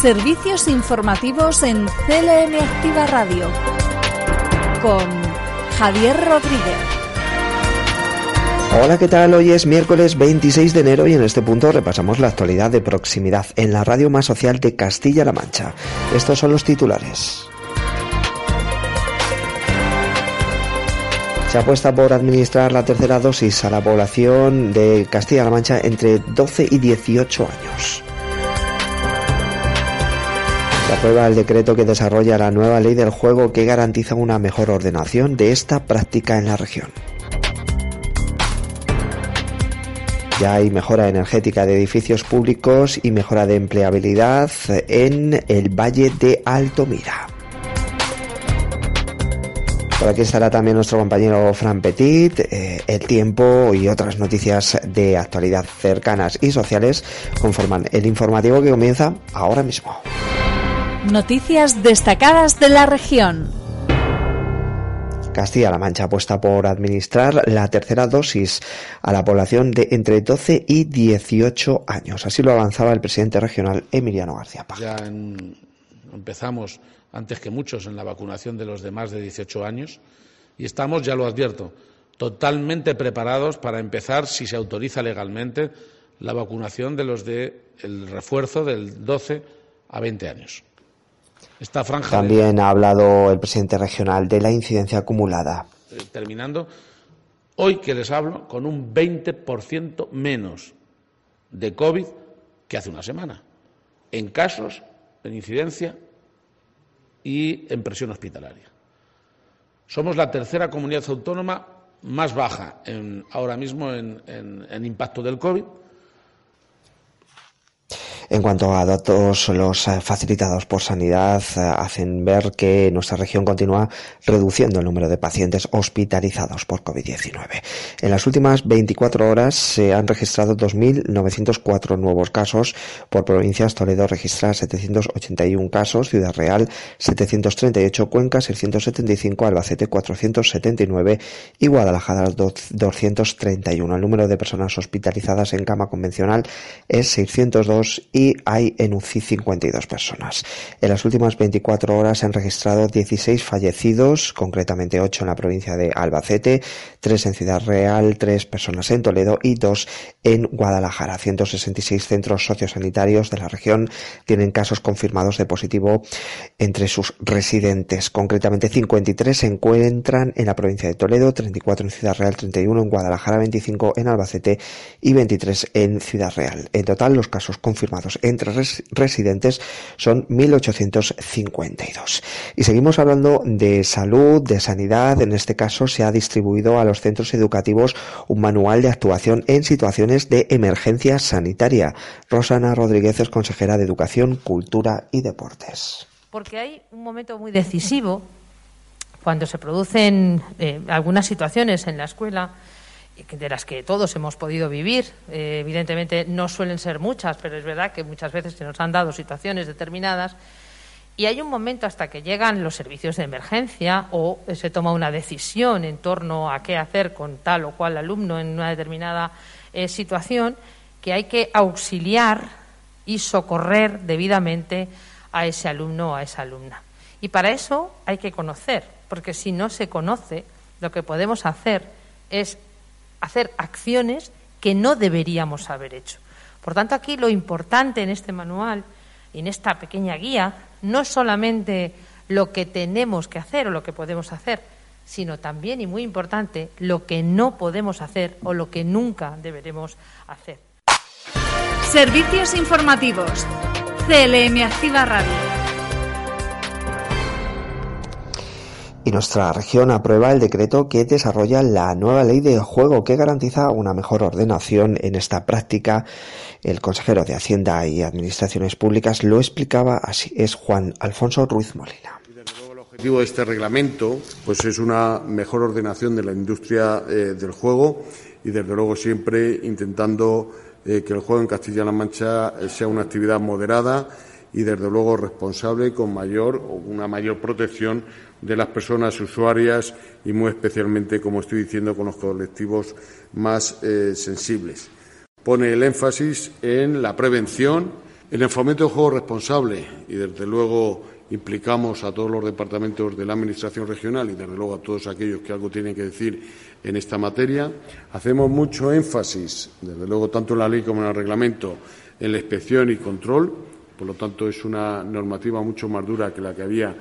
Servicios informativos en CLM Activa Radio con Javier Rodríguez. Hola, ¿qué tal? Hoy es miércoles 26 de enero y en este punto repasamos la actualidad de proximidad en la radio más social de Castilla-La Mancha. Estos son los titulares. Se apuesta por administrar la tercera dosis a la población de Castilla-La Mancha entre 12 y 18 años. Se aprueba el decreto que desarrolla la nueva ley del juego que garantiza una mejor ordenación de esta práctica en la región. Ya hay mejora energética de edificios públicos y mejora de empleabilidad en el Valle de Altomira. Por aquí estará también nuestro compañero Fran Petit, eh, el tiempo y otras noticias de actualidad cercanas y sociales conforman el informativo que comienza ahora mismo. Noticias destacadas de la región. Castilla-La Mancha apuesta por administrar la tercera dosis a la población de entre 12 y 18 años. Así lo avanzaba el presidente regional Emiliano García Paja. Ya en, empezamos antes que muchos en la vacunación de los de más de 18 años y estamos, ya lo advierto, totalmente preparados para empezar, si se autoriza legalmente, la vacunación de los de el refuerzo del 12 a 20 años. Esta franja También ha hablado el presidente regional de la incidencia acumulada. Eh, terminando, hoy que les hablo, con un 20% menos de COVID que hace una semana, en casos, en incidencia y en presión hospitalaria. Somos la tercera comunidad autónoma más baja en, ahora mismo en, en, en impacto del COVID en cuanto a datos, los eh, facilitados por Sanidad eh, hacen ver que nuestra región continúa reduciendo el número de pacientes hospitalizados por COVID-19. En las últimas 24 horas se han registrado 2.904 nuevos casos. Por provincias, Toledo registra 781 casos, Ciudad Real 738, Cuenca 675, Albacete 479 y Guadalajara 231. El número de personas hospitalizadas en cama convencional es 602 y hay en UCI 52 personas. En las últimas 24 horas se han registrado 16 fallecidos, concretamente 8 en la provincia de Albacete, 3 en Ciudad Real, 3 personas en Toledo y 2 en Guadalajara. 166 centros sociosanitarios de la región tienen casos confirmados de positivo entre sus residentes. Concretamente 53 se encuentran en la provincia de Toledo, 34 en Ciudad Real, 31 en Guadalajara, 25 en Albacete y 23 en Ciudad Real. En total, los casos confirmados entre res residentes son 1.852. Y seguimos hablando de salud, de sanidad. En este caso se ha distribuido a los centros educativos un manual de actuación en situaciones de emergencia sanitaria. Rosana Rodríguez es consejera de Educación, Cultura y Deportes. Porque hay un momento muy decisivo cuando se producen eh, algunas situaciones en la escuela de las que todos hemos podido vivir. Eh, evidentemente no suelen ser muchas, pero es verdad que muchas veces se nos han dado situaciones determinadas y hay un momento hasta que llegan los servicios de emergencia o se toma una decisión en torno a qué hacer con tal o cual alumno en una determinada eh, situación que hay que auxiliar y socorrer debidamente a ese alumno o a esa alumna. Y para eso hay que conocer, porque si no se conoce, lo que podemos hacer es hacer acciones que no deberíamos haber hecho. Por tanto, aquí lo importante en este manual en esta pequeña guía no es solamente lo que tenemos que hacer o lo que podemos hacer, sino también, y muy importante, lo que no podemos hacer o lo que nunca deberemos hacer. Servicios informativos. CLM Activa Radio. Y nuestra región aprueba el decreto que desarrolla la nueva ley de juego que garantiza una mejor ordenación en esta práctica El consejero de Hacienda y Administraciones Públicas lo explicaba así. Es Juan Alfonso Ruiz Molina. El objetivo de este reglamento pues es una mejor ordenación de la industria eh, del juego y desde luego siempre intentando eh, que el juego en Castilla-La Mancha eh, sea una actividad moderada y desde luego responsable con mayor una mayor protección de las personas usuarias y muy especialmente, como estoy diciendo, con los colectivos más sensibles. Pone el énfasis en la prevención, en el fomento del juego responsable y desde luego implicamos a todos los departamentos de la Administración regional y, desde luego, a todos aquellos que algo tienen que decir en esta materia. Hacemos mucho énfasis, desde luego, tanto en la ley como en el reglamento, en la inspección y control. Por lo tanto, es una normativa mucho más dura que la que había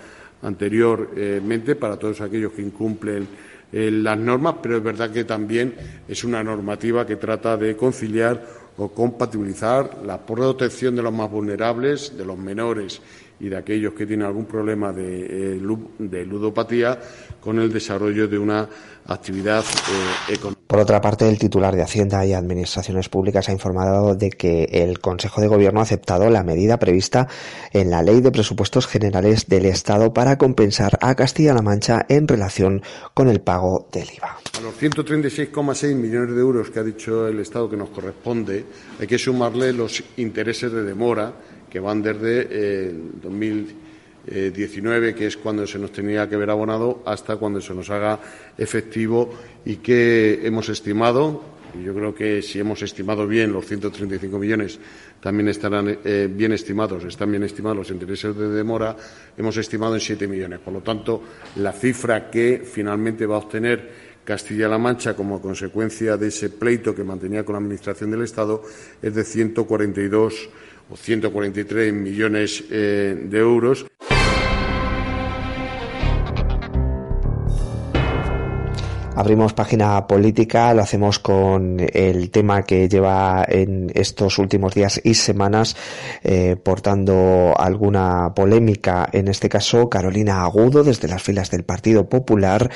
anteriormente para todos aquellos que incumplen eh, las normas, pero es verdad que también es una normativa que trata de conciliar o compatibilizar la protección de los más vulnerables, de los menores y de aquellos que tienen algún problema de, eh, ludopatía con el desarrollo de una actividad eh, económica. Por otra parte, el titular de Hacienda y Administraciones Públicas ha informado de que el Consejo de Gobierno ha aceptado la medida prevista en la Ley de Presupuestos Generales del Estado para compensar a Castilla-La Mancha en relación con el pago del IVA. A los 136,6 millones de euros que ha dicho el Estado que nos corresponde, hay que sumarle los intereses de demora que van desde 2019, eh, que es cuando se nos tenía que ver abonado, hasta cuando se nos haga efectivo y que hemos estimado, yo creo que si hemos estimado bien los 135 millones, también estarán eh, bien estimados, están bien estimados los intereses de demora, hemos estimado en 7 millones. Por lo tanto, la cifra que finalmente va a obtener Castilla-La Mancha como consecuencia de ese pleito que mantenía con la Administración del Estado es de 142 o 143 millones eh, de euros. Abrimos página política, lo hacemos con el tema que lleva en estos últimos días y semanas eh, portando alguna polémica. En este caso, Carolina Agudo, desde las filas del Partido Popular,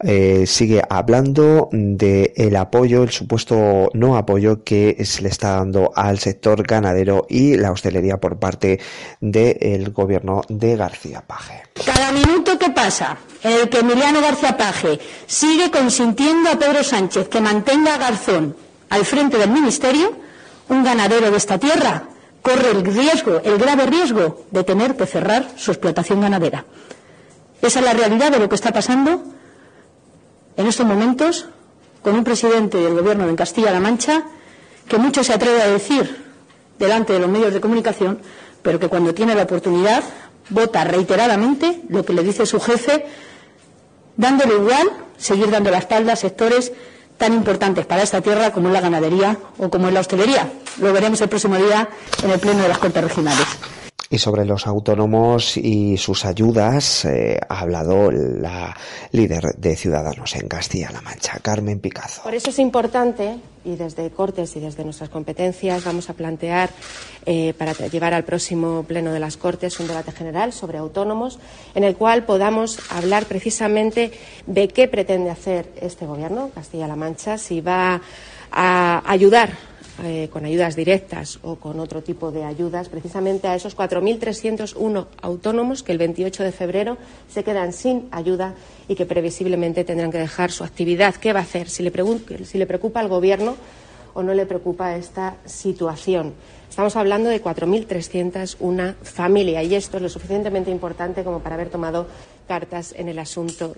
eh, sigue hablando de el apoyo, el supuesto no apoyo que se le está dando al sector ganadero y la hostelería por parte del gobierno de García Paje. Cada minuto que pasa el que Emiliano García Paje sigue consintiendo a Pedro Sánchez que mantenga a Garzón al frente del Ministerio, un ganadero de esta tierra corre el riesgo, el grave riesgo de tener que cerrar su explotación ganadera. Esa es la realidad de lo que está pasando en estos momentos con un presidente del Gobierno de Castilla-La Mancha que mucho se atreve a decir delante de los medios de comunicación, pero que cuando tiene la oportunidad vota reiteradamente lo que le dice su jefe, dándole igual seguir dando la espalda a sectores tan importantes para esta tierra como es la ganadería o como es la hostelería. Lo veremos el próximo día en el Pleno de las Cortes Regionales. Y sobre los autónomos y sus ayudas eh, ha hablado la líder de Ciudadanos en Castilla-La Mancha, Carmen Picazo. Por eso es importante, y desde Cortes y desde nuestras competencias vamos a plantear eh, para llevar al próximo Pleno de las Cortes un debate general sobre autónomos, en el cual podamos hablar precisamente de qué pretende hacer este Gobierno, Castilla-La Mancha, si va a ayudar eh, con ayudas directas o con otro tipo de ayudas, precisamente a esos 4.301 autónomos que el 28 de febrero se quedan sin ayuda y que previsiblemente tendrán que dejar su actividad. ¿Qué va a hacer? Si le, si le preocupa al Gobierno o no le preocupa esta situación. Estamos hablando de 4.301 familias y esto es lo suficientemente importante como para haber tomado cartas en el asunto.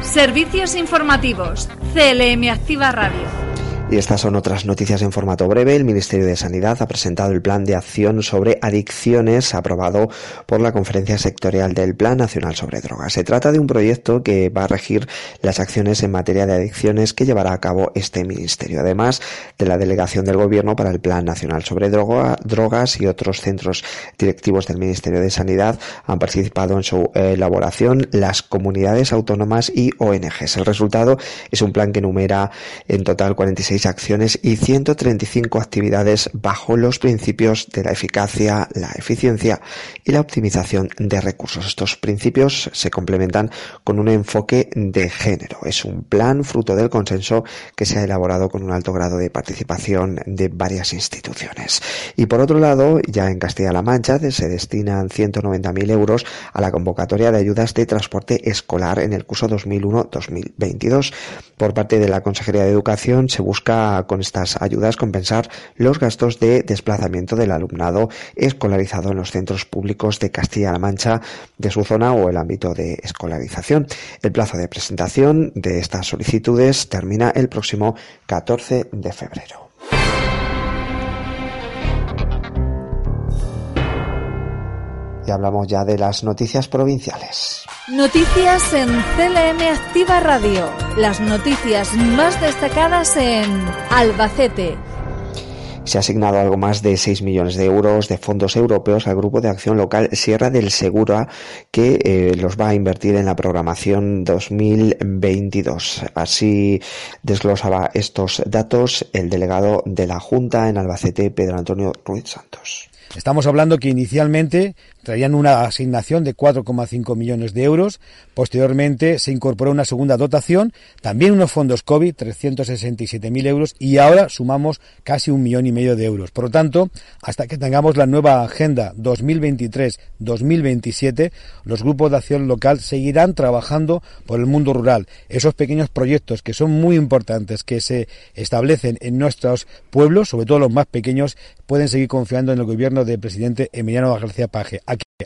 Servicios informativos. CLM Activa Radio. Y estas son otras noticias en formato breve. El Ministerio de Sanidad ha presentado el Plan de Acción sobre Adicciones aprobado por la Conferencia Sectorial del Plan Nacional sobre Drogas. Se trata de un proyecto que va a regir las acciones en materia de adicciones que llevará a cabo este ministerio, además de la delegación del Gobierno para el Plan Nacional sobre Drogas y otros centros directivos del Ministerio de Sanidad han participado en su elaboración las comunidades autónomas y ONGs. El resultado es un plan que enumera en total 46 16 acciones y 135 actividades bajo los principios de la eficacia, la eficiencia y la optimización de recursos. Estos principios se complementan con un enfoque de género. Es un plan fruto del consenso que se ha elaborado con un alto grado de participación de varias instituciones. Y por otro lado, ya en Castilla-La Mancha se destinan 190.000 euros a la convocatoria de ayudas de transporte escolar en el curso 2001-2022. Por parte de la Consejería de Educación se busca con estas ayudas compensar los gastos de desplazamiento del alumnado escolarizado en los centros públicos de Castilla-La Mancha de su zona o el ámbito de escolarización. El plazo de presentación de estas solicitudes termina el próximo 14 de febrero. Hablamos ya de las noticias provinciales. Noticias en CLM Activa Radio. Las noticias más destacadas en Albacete. Se ha asignado algo más de 6 millones de euros de fondos europeos al Grupo de Acción Local Sierra del Segura, que eh, los va a invertir en la programación 2022. Así desglosaba estos datos el delegado de la Junta en Albacete, Pedro Antonio Ruiz Santos. Estamos hablando que inicialmente traían una asignación de 4,5 millones de euros. Posteriormente se incorporó una segunda dotación, también unos fondos COVID, 367.000 euros, y ahora sumamos casi un millón y medio de euros. Por lo tanto, hasta que tengamos la nueva agenda 2023-2027, los grupos de acción local seguirán trabajando por el mundo rural. Esos pequeños proyectos que son muy importantes, que se establecen en nuestros pueblos, sobre todo los más pequeños, pueden seguir confiando en el gobierno del presidente Emiliano García Paje.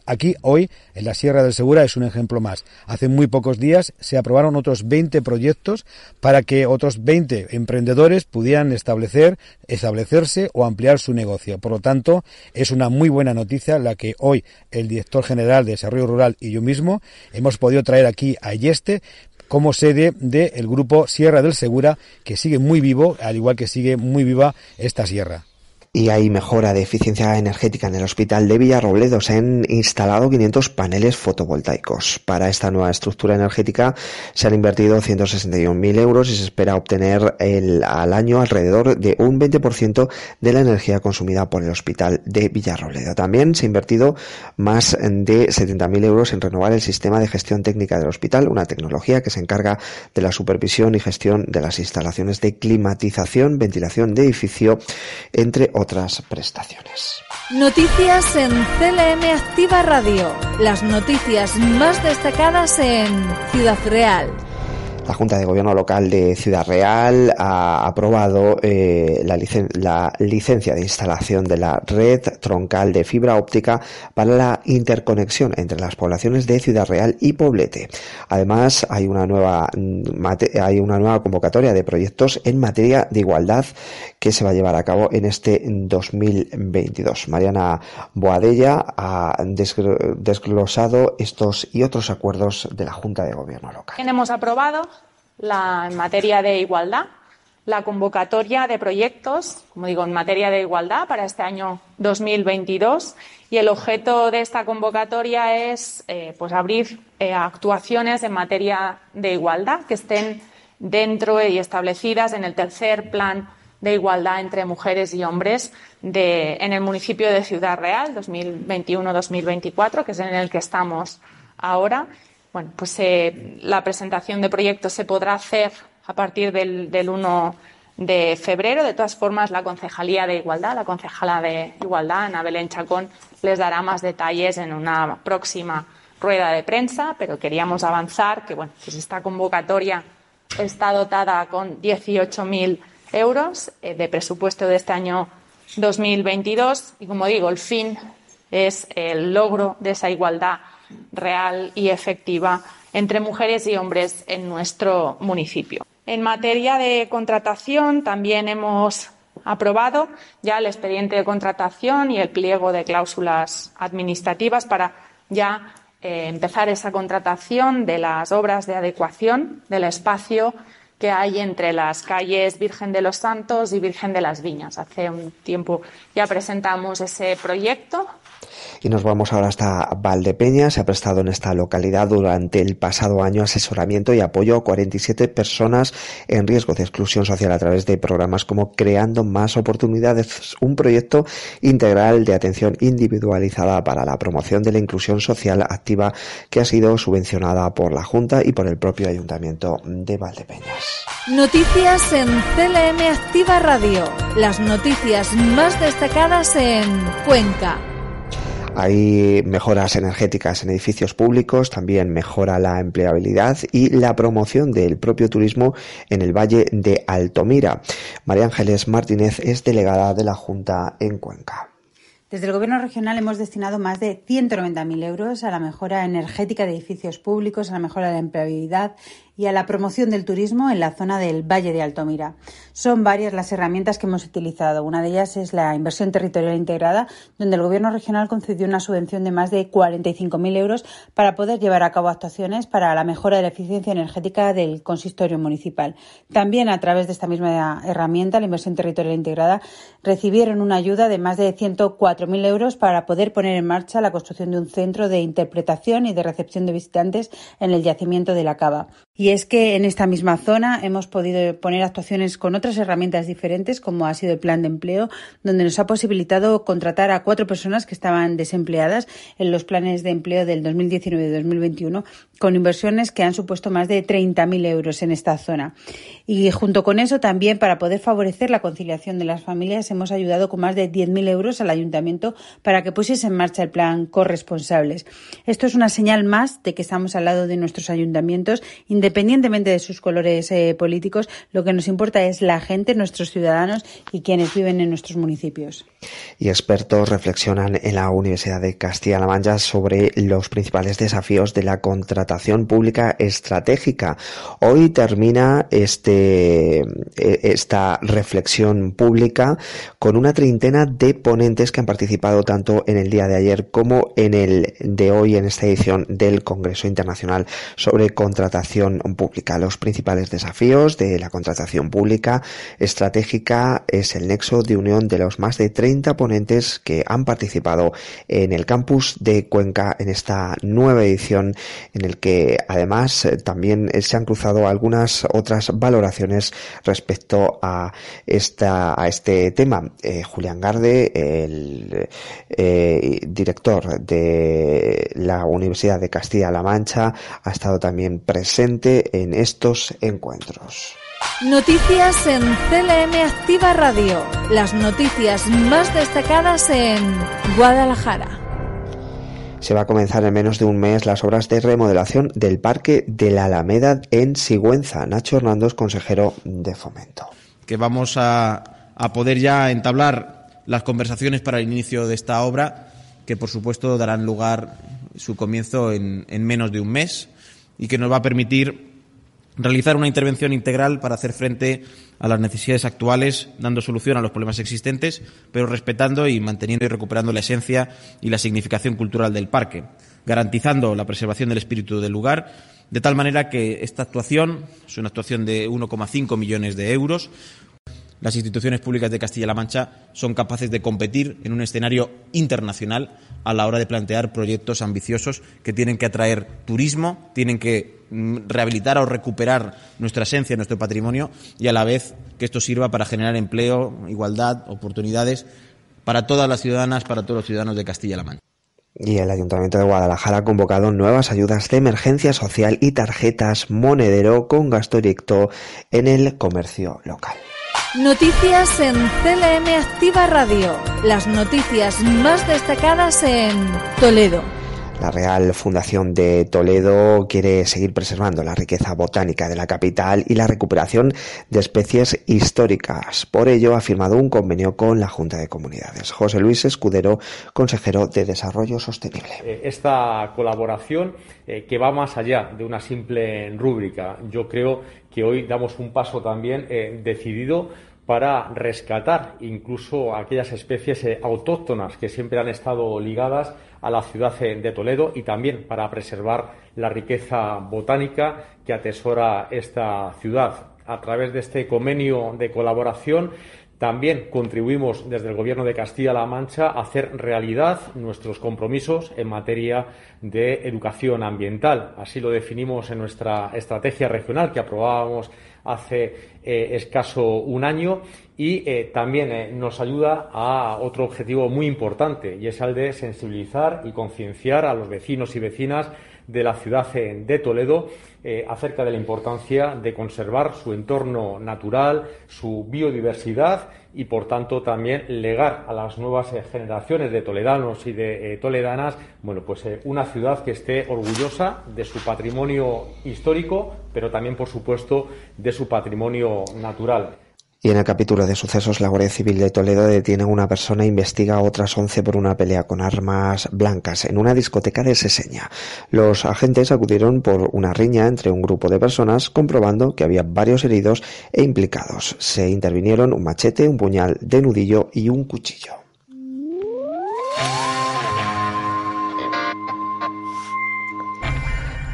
Aquí, hoy, en la Sierra del Segura, es un ejemplo más. Hace muy pocos días se aprobaron otros 20 proyectos para que otros 20 emprendedores pudieran establecer, establecerse o ampliar su negocio. Por lo tanto, es una muy buena noticia la que hoy el director general de Desarrollo Rural y yo mismo hemos podido traer aquí a Yeste como sede del grupo Sierra del Segura, que sigue muy vivo, al igual que sigue muy viva esta sierra y hay mejora de eficiencia energética en el hospital de Villarrobledo. Se han instalado 500 paneles fotovoltaicos. Para esta nueva estructura energética se han invertido 161.000 euros y se espera obtener al año alrededor de un 20% de la energía consumida por el hospital de Villarrobledo. También se ha invertido más de 70.000 euros en renovar el sistema de gestión técnica del hospital, una tecnología que se encarga de la supervisión y gestión de las instalaciones de climatización, ventilación de edificio, entre otros otras prestaciones. Noticias en CLM Activa Radio. Las noticias más destacadas en Ciudad Real. La Junta de Gobierno Local de Ciudad Real ha aprobado eh, la, licencia de instalación de la red troncal de fibra óptica para la interconexión entre las poblaciones de Ciudad Real y Poblete. Además, hay una nueva, hay una nueva convocatoria de proyectos en materia de igualdad que se va a llevar a cabo en este 2022. Mariana Boadella ha desglosado estos y otros acuerdos de la Junta de Gobierno Local. Aprobado la, en materia de igualdad, la convocatoria de proyectos, como digo, en materia de igualdad para este año 2022 y el objeto de esta convocatoria es eh, pues abrir eh, actuaciones en materia de igualdad que estén dentro y establecidas en el tercer plan de igualdad entre mujeres y hombres de, en el municipio de Ciudad Real 2021-2024, que es en el que estamos ahora bueno, pues eh, la presentación de proyectos se podrá hacer a partir del, 1 de febrero. De todas formas, la Concejalía de Igualdad, la concejala de Igualdad, Ana Belén Chacón, les dará más detalles en una próxima rueda de prensa, pero queríamos avanzar que, bueno, pues esta convocatoria está dotada con 18.000 euros eh, de presupuesto de este año 2022 y, como digo, el fin es el logro de esa igualdad real y efectiva entre mujeres y hombres en nuestro municipio. En materia de contratación, también hemos aprobado ya el expediente de contratación y el pliego de cláusulas administrativas para ya eh, empezar esa contratación de las obras de adecuación del espacio que hay entre las calles Virgen de los Santos y Virgen de las Viñas. Hace un tiempo ya presentamos ese proyecto Y nos vamos ahora hasta Valdepeña. Se ha prestado en esta localidad durante el pasado año asesoramiento y apoyo a 47 personas en riesgo de exclusión social a través de programas como Creando Más Oportunidades, un proyecto integral de atención individualizada para la promoción de la inclusión social activa que ha sido subvencionada por la Junta y por el propio Ayuntamiento de Valdepeñas. Noticias en CLM Activa Radio. Las noticias más destacadas en Cuenca. Hay mejoras energéticas en edificios públicos, también mejora la empleabilidad y la promoción del propio turismo en el Valle de Altomira. María Ángeles Martínez es delegada de la Junta en Cuenca. Desde el Gobierno regional hemos destinado más de 190.000 euros a la mejora energética de edificios públicos, a la mejora de la empleabilidad y a la promoción del turismo en la zona del Valle de Altomira. Son varias las herramientas que hemos utilizado. Una de ellas es la inversión territorial integrada, donde el Gobierno regional concedió una subvención de más de 45.000 euros para poder llevar a cabo actuaciones para la mejora de la eficiencia energética del consistorio municipal. También a través de esta misma herramienta, la inversión territorial integrada, recibieron una ayuda de más de 104.000 euros para poder poner en marcha la construcción de un centro de interpretación y de recepción de visitantes en el yacimiento de la Cava. Y es que en esta misma zona hemos podido poner actuaciones con otras herramientas diferentes, como ha sido el plan de empleo, donde nos ha posibilitado contratar a cuatro personas que estaban desempleadas en los planes de empleo del 2019 y 2021, con inversiones que han supuesto más de 30.000 euros en esta zona. Y junto con eso, también para poder favorecer la conciliación de las familias, hemos ayudado con más de 10.000 euros al ayuntamiento para que pusiese en marcha el plan corresponsables. Esto es una señal más de que estamos al lado de nuestros ayuntamientos, de sus colores eh, políticos, lo que nos importa es la gente, nuestros ciudadanos y quienes viven en nuestros municipios. Y expertos reflexionan en la Universidad de Castilla-La Mancha sobre los principales desafíos de la contratación pública estratégica. Hoy termina este, e, esta reflexión pública con una treintena de ponentes que han participado tanto en el día de ayer como en el de hoy en esta edición del Congreso Internacional sobre Contratación pública. Los principales desafíos de la contratación pública estratégica es el nexo de unión de los más de 30 ponentes que han participado en el campus de Cuenca en esta nueva edición en el que además eh, también se han cruzado algunas otras valoraciones respecto a esta a este tema. Eh, Julián Garde, el eh, director de la Universidad de Castilla-La Mancha, ha estado también presente en estos encuentros. Noticias en CLM Activa Radio. Las noticias más destacadas en Guadalajara. Se va a comenzar en menos de un mes las obras de remodelación del Parque de la Alameda en Sigüenza. Nacho Hernández, consejero de Fomento. Que vamos a, poder ya entablar las conversaciones para el inicio de esta obra, que por supuesto darán lugar su comienzo en menos de un mes y que nos va a permitir realizar una intervención integral para hacer frente a las necesidades actuales, dando solución a los problemas existentes, pero respetando y manteniendo y recuperando la esencia y la significación cultural del parque, garantizando la preservación del espíritu del lugar, de tal manera que esta actuación es una actuación de 1,5 millones de euros, las instituciones públicas de Castilla-La Mancha son capaces de competir en un escenario internacional a la hora de plantear proyectos ambiciosos que tienen que atraer turismo, tienen que mm, rehabilitar o recuperar nuestra esencia, nuestro patrimonio y a la vez que esto sirva para generar empleo, igualdad, oportunidades para todas las ciudadanas, para todos los ciudadanos de Castilla-La Mancha. Y el Ayuntamiento de Guadalajara ha convocado nuevas ayudas de emergencia social y tarjetas monedero con gasto directo en el comercio local. Noticias en CLM Activa Radio. Las noticias más destacadas en Toledo. La Real Fundación de Toledo quiere seguir preservando la riqueza botánica de la capital y la recuperación de especies históricas. Por ello ha firmado un convenio con la Junta de Comunidades. José Luis Escudero, consejero de Desarrollo Sostenible. Eh, esta colaboración eh, que va más allá de una simple rúbrica. Yo creo que hoy damos un paso también eh, decidido para rescatar incluso aquellas especies eh, autóctonas que siempre han estado ligadas a la ciudad eh, de Toledo y también para preservar la riqueza botánica que atesora esta ciudad. A través de este convenio de colaboración También contribuimos desde el Gobierno de Castilla-La Mancha a hacer realidad nuestros compromisos en materia de educación ambiental. Así lo definimos en nuestra estrategia regional que aprobábamos hace eh, escaso un año y eh, también eh, nos ayuda a otro objetivo muy importante y es el de sensibilizar y concienciar a los vecinos y vecinas de la ciudad de Toledo eh, acerca de la importancia de conservar su entorno natural, su biodiversidad y, por tanto, también legar a las nuevas eh, generaciones de toledanos y de eh, toledanas, bueno, pues una ciudad que esté orgullosa de su patrimonio histórico, pero también, por supuesto, de su patrimonio natural. Y en el capítulo de sucesos, la Guardia Civil de Toledo detiene a una persona e investiga a otras 11 por una pelea con armas blancas en una discoteca de Seseña. Los agentes acudieron por una riña entre un grupo de personas, comprobando que había varios heridos e implicados. Se intervinieron un machete, un puñal de nudillo y un cuchillo.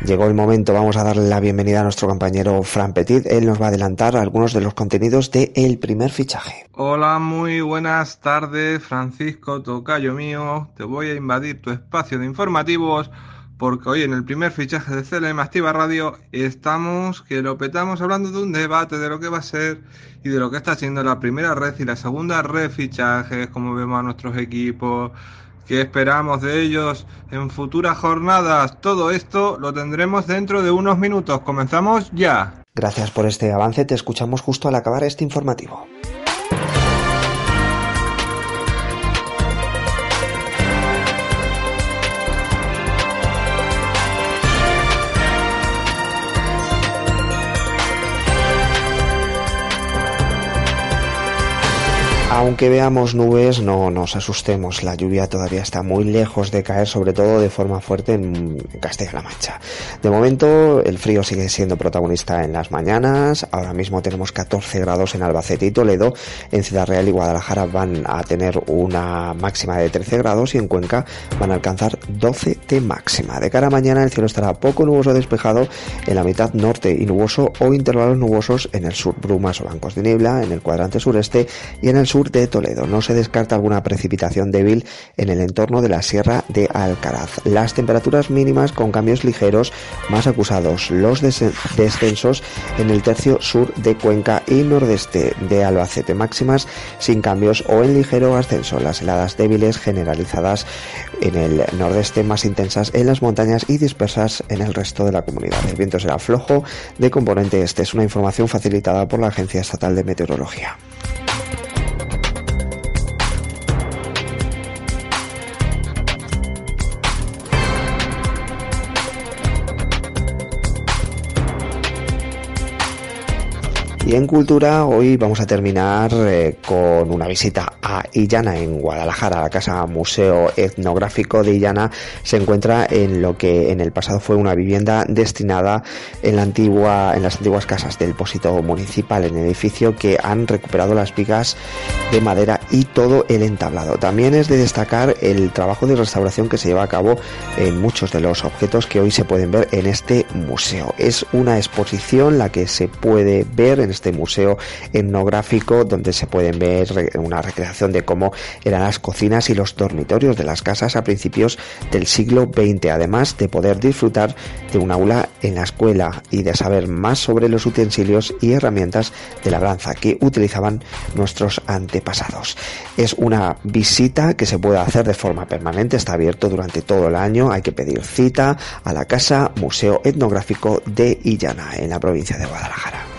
Llegó el momento, vamos a darle la bienvenida a nuestro compañero Fran Petit. Él nos va a adelantar algunos de los contenidos de El primer fichaje. Hola, muy buenas tardes, Francisco Tocayo mío. Te voy a invadir tu espacio de informativos porque hoy en el primer fichaje de CLM Activa Radio estamos que lo petamos hablando de un debate de lo que va a ser y de lo que está siendo la primera red y la segunda red fichajes, como vemos a nuestros equipos ¿Qué esperamos de ellos en futuras jornadas? Todo esto lo tendremos dentro de unos minutos. Comenzamos ya. Gracias por este avance. Te escuchamos justo al acabar este informativo. Aunque veamos nubes, no nos asustemos. La lluvia todavía está muy lejos de caer, sobre todo de forma fuerte en Castilla-La Mancha. De momento, el frío sigue siendo protagonista en las mañanas. Ahora mismo tenemos 14 grados en Albacete y Toledo. En Ciudad Real y Guadalajara van a tener una máxima de 13 grados y en Cuenca van a alcanzar 12 de máxima. De cara a mañana, el cielo estará poco nuboso despejado en la mitad norte y nuboso o intervalos nubosos en el sur, brumas o bancos de niebla en el cuadrante sureste y en el sur de Toledo. No se descarta alguna precipitación débil en el entorno de la Sierra de Alcaraz. Las temperaturas mínimas con cambios ligeros más acusados. Los descensos en el tercio sur de Cuenca y nordeste de Albacete. Máximas sin cambios o en ligero ascenso. Las heladas débiles generalizadas en el nordeste más intensas en las montañas y dispersas en el resto de la comunidad. El viento será flojo de componente este. Es una información facilitada por la Agencia Estatal de Meteorología. Y en cultura hoy vamos a terminar eh, con una visita a Illana en Guadalajara. La casa Museo Etnográfico de Illana se encuentra en lo que en el pasado fue una vivienda destinada en la antigua en las antiguas casas del Pósito Municipal en el edificio que han recuperado las vigas de madera y todo el entablado. También es de destacar el trabajo de restauración que se lleva a cabo en muchos de los objetos que hoy se pueden ver en este museo. Es una exposición la que se puede ver en este museo etnográfico donde se pueden ver una recreación de cómo eran las cocinas y los dormitorios de las casas a principios del siglo XX, además de poder disfrutar de un aula en la escuela y de saber más sobre los utensilios y herramientas de labranza que utilizaban nuestros antepasados. Es una visita que se puede hacer de forma permanente, está abierto durante todo el año, hay que pedir cita a la Casa Museo Etnográfico de Illana, en la provincia de Guadalajara.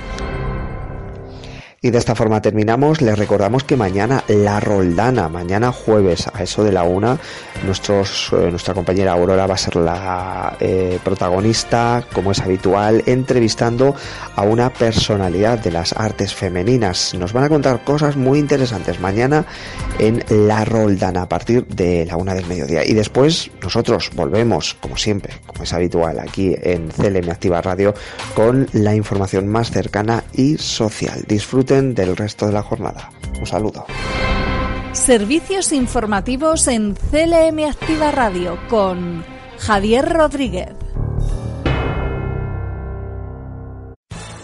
Y de esta forma terminamos. Les recordamos que mañana la Roldana, mañana jueves a eso de la una, nuestros, eh, nuestra compañera Aurora va a ser la eh, protagonista, como es habitual, entrevistando a una personalidad de las artes femeninas. Nos van a contar cosas muy interesantes mañana en la Roldana a partir de la una del mediodía. Y después nosotros volvemos, como siempre, como es habitual, aquí en CLM Activa Radio con la información más cercana y social. Del resto de la jornada. Un saludo. Servicios informativos en CLM Activa Radio con Javier Rodríguez.